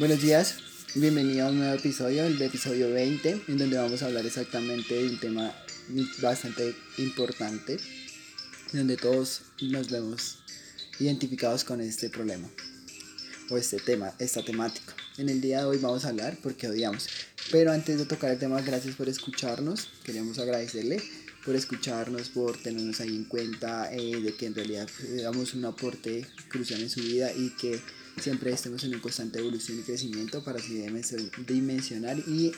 Buenos días, bienvenido a un nuevo episodio, el episodio 20, en donde vamos a hablar exactamente de un tema bastante importante, donde todos nos vemos identificados con este problema o este tema, esta temática. En el día de hoy vamos a hablar porque odiamos. Pero antes de tocar el tema, gracias por escucharnos. Queremos agradecerle por escucharnos, por tenernos ahí en cuenta eh, de que en realidad eh, damos un aporte crucial en su vida y que siempre estemos en una constante evolución y crecimiento para así dimensionar y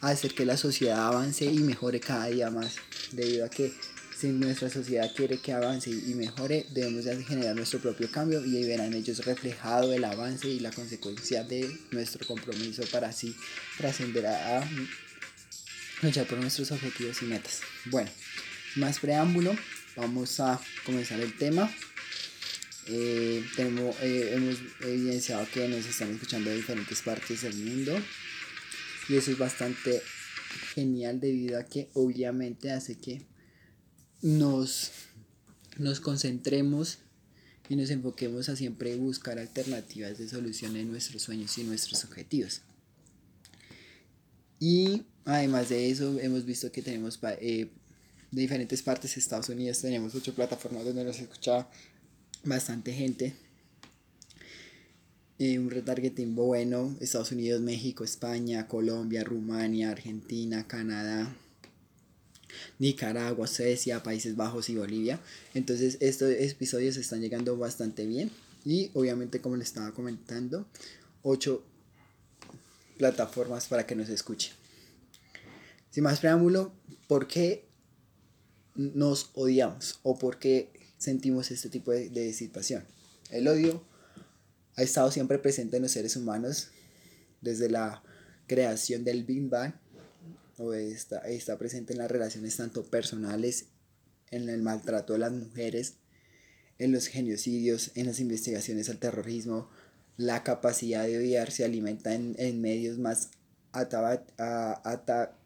hacer que la sociedad avance y mejore cada día más, debido a que si nuestra sociedad quiere que avance y mejore, debemos de generar nuestro propio cambio y ahí verán ellos reflejado el avance y la consecuencia de nuestro compromiso para así trascender a, luchar por nuestros objetivos y metas. Bueno, más preámbulo, vamos a comenzar el tema. Eh, tenemos, eh, hemos evidenciado que nos están escuchando de diferentes partes del mundo y eso es bastante genial debido a que obviamente hace que nos, nos concentremos y nos enfoquemos a siempre buscar alternativas de solución en nuestros sueños y nuestros objetivos. Y además de eso, hemos visto que tenemos eh, de diferentes partes de Estados Unidos, tenemos ocho plataformas donde nos escucha bastante gente. Eh, un retargeting bueno, Estados Unidos, México, España, Colombia, Rumania, Argentina, Canadá, Nicaragua, Suecia, Países Bajos y Bolivia. Entonces estos episodios están llegando bastante bien y obviamente como les estaba comentando, ocho plataformas para que nos escuchen. Sin más preámbulo, ¿por qué nos odiamos o por qué sentimos este tipo de, situación. El odio ha estado siempre presente en los seres humanos desde la creación del Big Bang o está, está presente en las relaciones tanto personales, en el maltrato de las mujeres, en los genocidios, en las investigaciones al terrorismo, la capacidad de odiar se alimenta en, medios más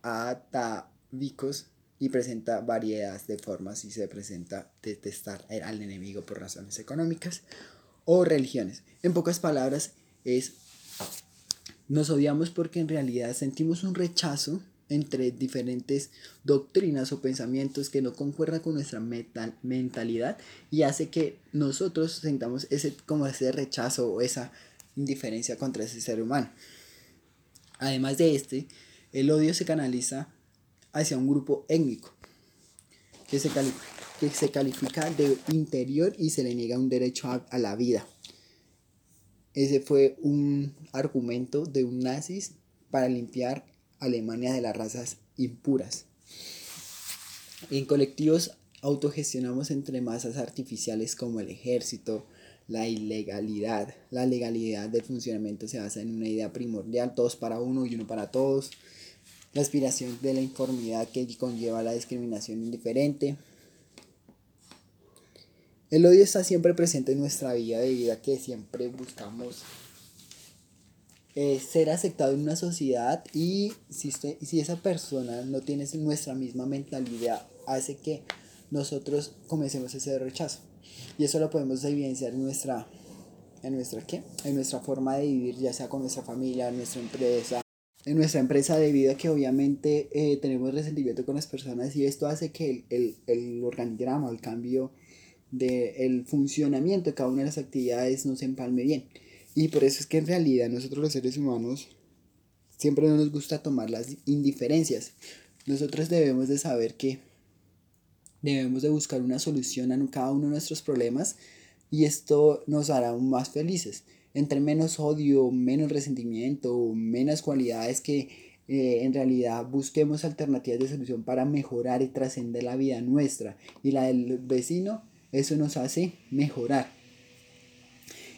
atavicos y presenta variedad de formas y se presenta detestar al enemigo por razones económicas o religiones. En pocas palabras es nos odiamos porque en realidad sentimos un rechazo entre diferentes doctrinas o pensamientos que no concuerdan con nuestra mentalidad y hace que nosotros sentamos ese como ese rechazo o esa indiferencia contra ese ser humano. Además de este, el odio se canaliza hacia un grupo étnico que se, que se califica de interior y se le niega un derecho a, la vida. Ese fue un argumento de un nazis para limpiar Alemania de las razas impuras. En colectivos autogestionamos entre masas artificiales como el ejército, la ilegalidad. La legalidad del funcionamiento se basa en una idea primordial, todos para uno y uno para todos la aspiración de la informidad que conlleva la discriminación indiferente. El odio está siempre presente en nuestra vida debido a que siempre buscamos eh, ser aceptado en una sociedad y si, si esa persona no tiene nuestra misma mentalidad hace que nosotros comencemos ese rechazo. Y eso lo podemos evidenciar en nuestra, en nuestra, ¿qué? En nuestra forma de vivir, ya sea con nuestra familia, nuestra empresa, en nuestra empresa debido a que obviamente eh, tenemos resentimiento con las personas y esto hace que el, el, organigrama, el cambio del funcionamiento de cada una de las actividades no se empalme bien. Y por eso es que en realidad nosotros los seres humanos siempre no nos gusta tomar las indiferencias. Nosotros debemos de saber que debemos de buscar una solución a cada uno de nuestros problemas y esto nos hará más felices entre menos odio, menos resentimiento, menos cualidades que eh, en realidad busquemos alternativas de solución para mejorar y trascender la vida nuestra y la del vecino, eso nos hace mejorar.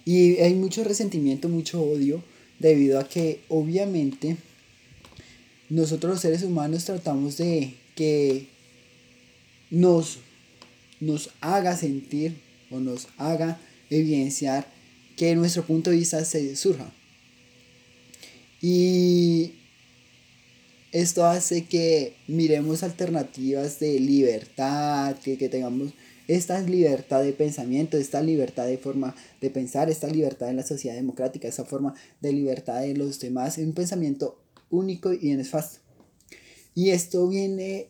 Y hay mucho resentimiento, mucho odio, debido a que obviamente nosotros los seres humanos tratamos de que nos, nos haga sentir o nos haga evidenciar que nuestro punto de vista se surja. Y esto hace que miremos alternativas de libertad, que, tengamos esta libertad de pensamiento, esta libertad de forma de pensar, esta libertad en la sociedad democrática, esta forma de libertad de los demás, un pensamiento único y nefasto. Y esto viene,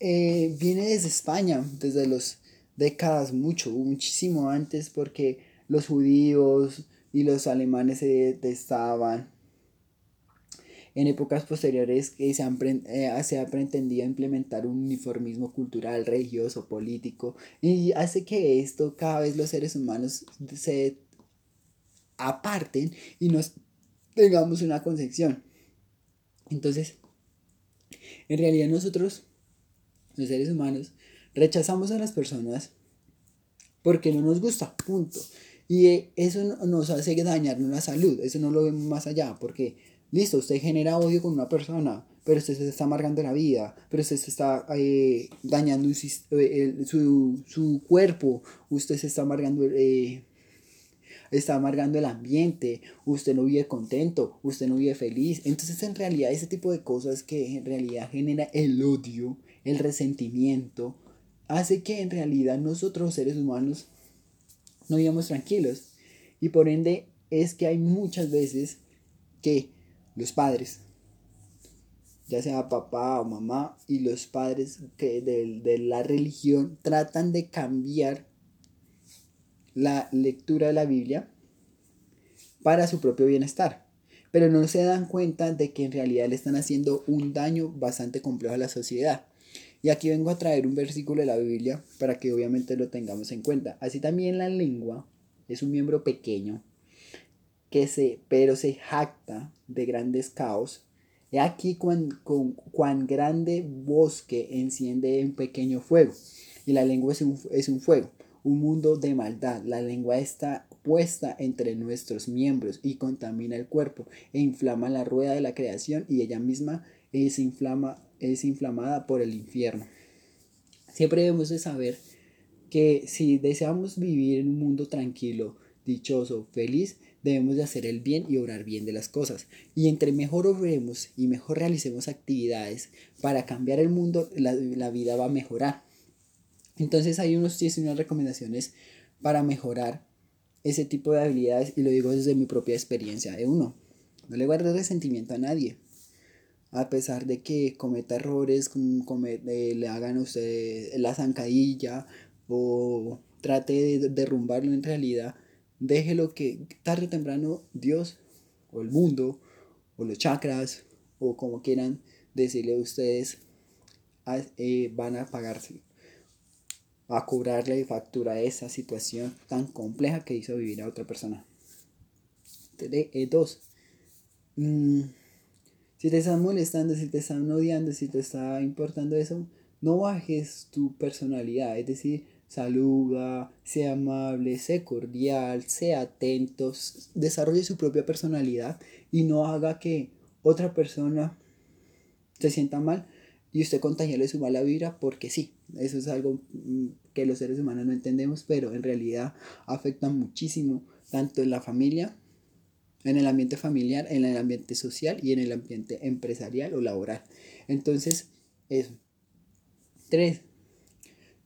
eh, viene desde España, desde las décadas mucho, muchísimo antes, porque los judíos y los alemanes se detestaban en épocas posteriores se, han, eh, se ha pretendido implementar un uniformismo cultural, religioso, político, y hace que esto cada vez los seres humanos se aparten y nos tengamos una concepción. Entonces, en realidad nosotros, los seres humanos, rechazamos a las personas porque no nos gusta, punto. Y eso nos hace dañarnos la salud, eso no lo vemos más allá, porque Listo, usted genera odio con una persona, pero usted se está amargando la vida, pero usted se está eh, dañando eh, su, cuerpo, usted se está amargando, eh, está amargando el ambiente, usted no vive contento, usted no vive feliz. Entonces en realidad ese tipo de cosas que en realidad genera el odio, el resentimiento, hace que en realidad nosotros seres humanos no vivamos tranquilos. Y por ende es que hay muchas veces que los padres, ya sea papá o mamá, y los padres que de, la religión tratan de cambiar la lectura de la Biblia para su propio bienestar. Pero no se dan cuenta de que en realidad le están haciendo un daño bastante complejo a la sociedad. Y aquí vengo a traer un versículo de la Biblia para que obviamente lo tengamos en cuenta. Así también la lengua es un miembro pequeño que se, pero se jacta de grandes caos. He aquí cuán, cuán grande bosque enciende un pequeño fuego. Y la lengua es un, es un fuego, un mundo de maldad. La lengua está puesta entre nuestros miembros y contamina el cuerpo e inflama la rueda de la creación y ella misma es, inflama, es inflamada por el infierno. Siempre debemos de saber que si deseamos vivir en un mundo tranquilo, dichoso, feliz, debemos de hacer el bien y obrar bien de las cosas. Y entre mejor obremos y mejor realicemos actividades para cambiar el mundo, la, vida va a mejorar. Entonces hay unos y unas recomendaciones para mejorar ese tipo de habilidades y lo digo desde mi propia experiencia de uno. No le guarde resentimiento a nadie. A pesar de que cometa errores, eh, le hagan a usted la zancadilla o trate de derrumbarlo en realidad, déjelo que tarde o temprano Dios o el mundo o los chakras o como quieran decirle a ustedes eh, van a pagarse a cobrarle factura a esa situación tan compleja que hizo vivir a otra persona. Eh, dos, mm, si te están molestando, si te están odiando, si te está importando eso, no bajes tu personalidad, es decir, saluda, sea amable, sea cordial, sea atento, desarrolle su propia personalidad y no haga que otra persona se sienta mal y usted contagiarle su mala vibra porque sí, eso es algo mm, que los seres humanos no entendemos, pero en realidad afecta muchísimo tanto en la familia, en el ambiente familiar, en el ambiente social y en el ambiente empresarial o laboral. Entonces, eso. Tres,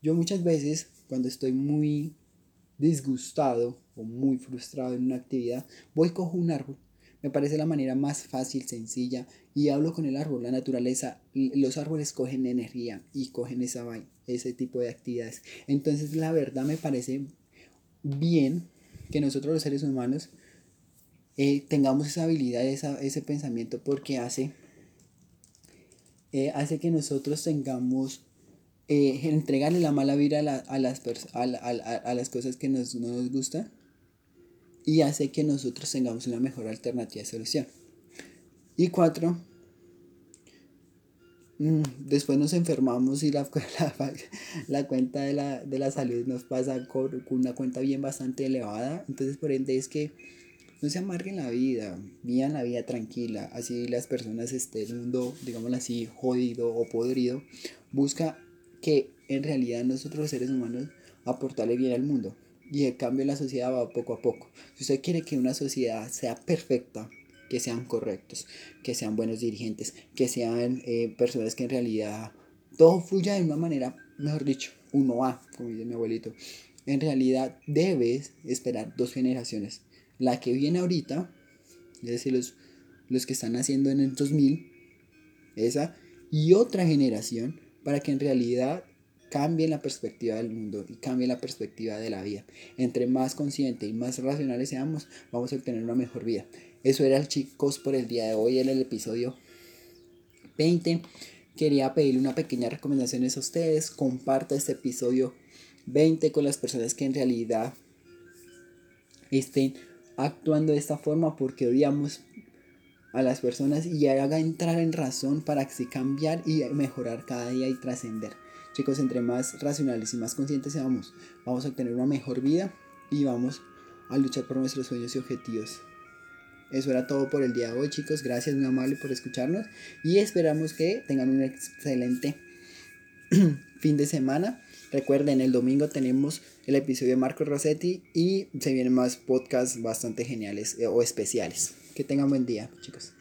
yo muchas veces, cuando estoy muy disgustado o muy frustrado en una actividad, voy cojo un árbol. Me parece la manera más fácil, sencilla, y hablo con el árbol. La naturaleza, los árboles cogen energía y cogen esa, ese tipo de actividades. Entonces, la verdad me parece bien que nosotros los seres humanos eh, tengamos esa habilidad, ese pensamiento, porque hace, eh, hace que nosotros tengamos eh, entregarle la mala vida a, las, a, a, las cosas que nos, no nos gustan y hace que nosotros tengamos una mejor alternativa de solución. Y cuatro, mm, después nos enfermamos y la, la, cuenta de la, de la, salud nos pasa con, una cuenta bien bastante elevada. Entonces, por ende, es que no se amarguen la vida, vivan la vida tranquila. Así las personas estén en un mundo, digámoslo así, jodido o podrido. Busca que en realidad nosotros seres humanos aportarle bien al mundo. Y el cambio en la sociedad va poco a poco. Si usted quiere que una sociedad sea perfecta, que sean correctos, que sean buenos dirigentes, que sean eh, personas que en realidad todo fluya de una manera, mejor dicho, 1A, como dice mi abuelito. En realidad debes esperar dos generaciones. La que viene ahorita, es decir, los, los que están naciendo en el 2000, esa, y otra generación para que en realidad cambie la perspectiva del mundo y cambie la perspectiva de la vida. Entre más conscientes y más racionales seamos, vamos a obtener una mejor vida. Eso era, chicos, por el día de hoy, en el episodio 20. Quería pedirle una pequeña recomendación a ustedes. Comparta este episodio 20 con las personas que en realidad estén actuando de esta forma porque odiamos a las personas y haga entrar en razón para así cambiar y mejorar cada día y trascender. Chicos, entre más racionales y más conscientes seamos, vamos a obtener una mejor vida y vamos a luchar por nuestros sueños y objetivos. Eso era todo por el día de hoy, chicos. Gracias, muy amable, por escucharnos y esperamos que tengan un excelente fin de semana. Recuerden, el domingo tenemos el episodio de Marco Rossetti y se vienen más podcasts bastante geniales eh, o especiales. Que tengan buen día, chicos.